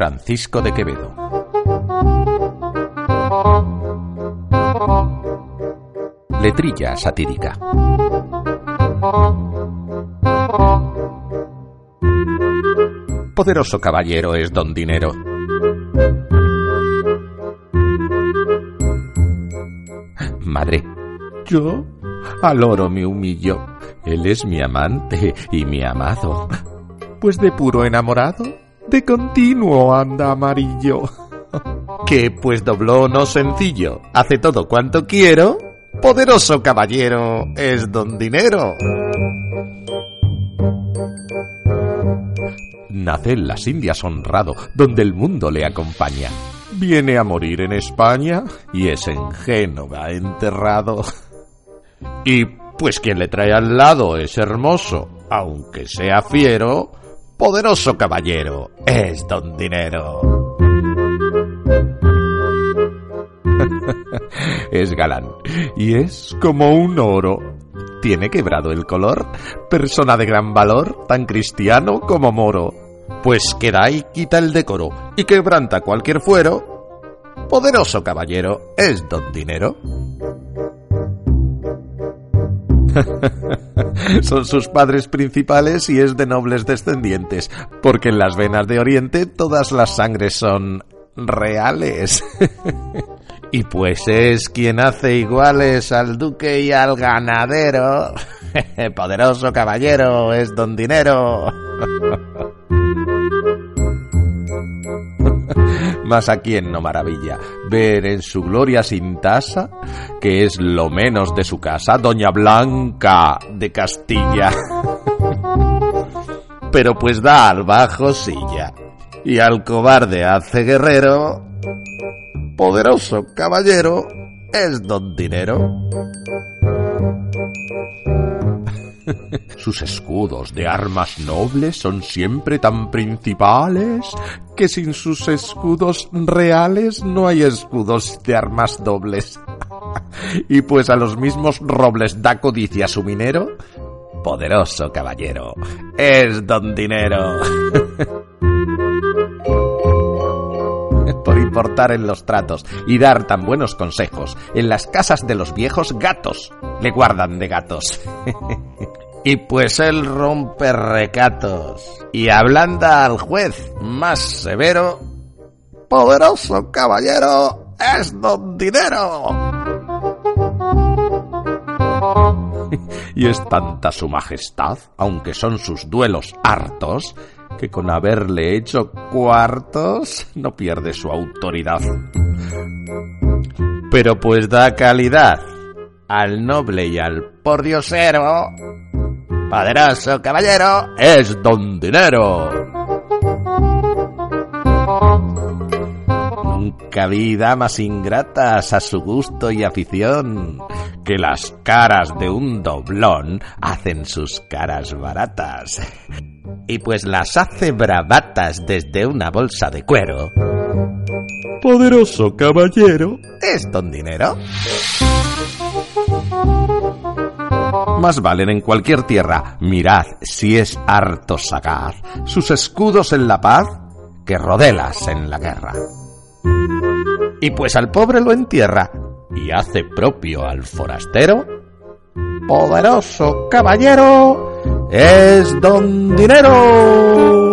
Francisco de Quevedo. Letrilla satírica. Poderoso caballero es don Dinero. Madre, yo al oro me humillo. Él es mi amante y mi amado. Pues de puro enamorado, de continuo anda amarillo. Que pues dobló no sencillo, hace todo cuanto quiero. Poderoso caballero es don Dinero. Nace en las Indias honrado, donde el mundo le acompaña. Viene a morir en España y es en Génova enterrado. Y pues quien le trae al lado es hermoso, aunque sea fiero, poderoso caballero es don Dinero. es galán y es como un oro. Tiene quebrado el color, persona de gran valor, tan cristiano como moro. Pues queda y quita el decoro y quebranta cualquier fuero. Poderoso caballero es don Dinero. Son sus padres principales y es de nobles descendientes, porque en las venas de Oriente todas las sangres son reales. y pues es quien hace iguales al duque y al ganadero. Poderoso caballero es don Dinero. Mas a quien no maravilla ver en su gloria sin tasa, que es lo menos de su casa, Doña Blanca de Castilla. Pero pues da al bajo silla, y al cobarde hace guerrero, poderoso caballero es don Dinero. Sus escudos de armas nobles son siempre tan principales que sin sus escudos reales no hay escudos de armas dobles. y pues a los mismos robles da codicia su minero, poderoso caballero, es don Dinero. por importar en los tratos y dar tan buenos consejos. En las casas de los viejos gatos le guardan de gatos. y pues él rompe recatos y ablanda al juez más severo. Poderoso caballero es don Dinero. y es tanta su majestad, aunque son sus duelos hartos, que con haberle hecho cuartos no pierde su autoridad. Pero pues da calidad al noble y al pordiosero, poderoso caballero es don Dinero. Nunca vida más ingratas a su gusto y afición que las caras de un doblón hacen sus caras baratas y pues las hace bravatas desde una bolsa de cuero. Poderoso caballero, ¿es don dinero? Más valen en cualquier tierra, mirad si es harto sagaz, sus escudos en la paz que rodelas en la guerra. Y pues al pobre lo entierra y hace propio al forastero, poderoso caballero, es Don Dinero.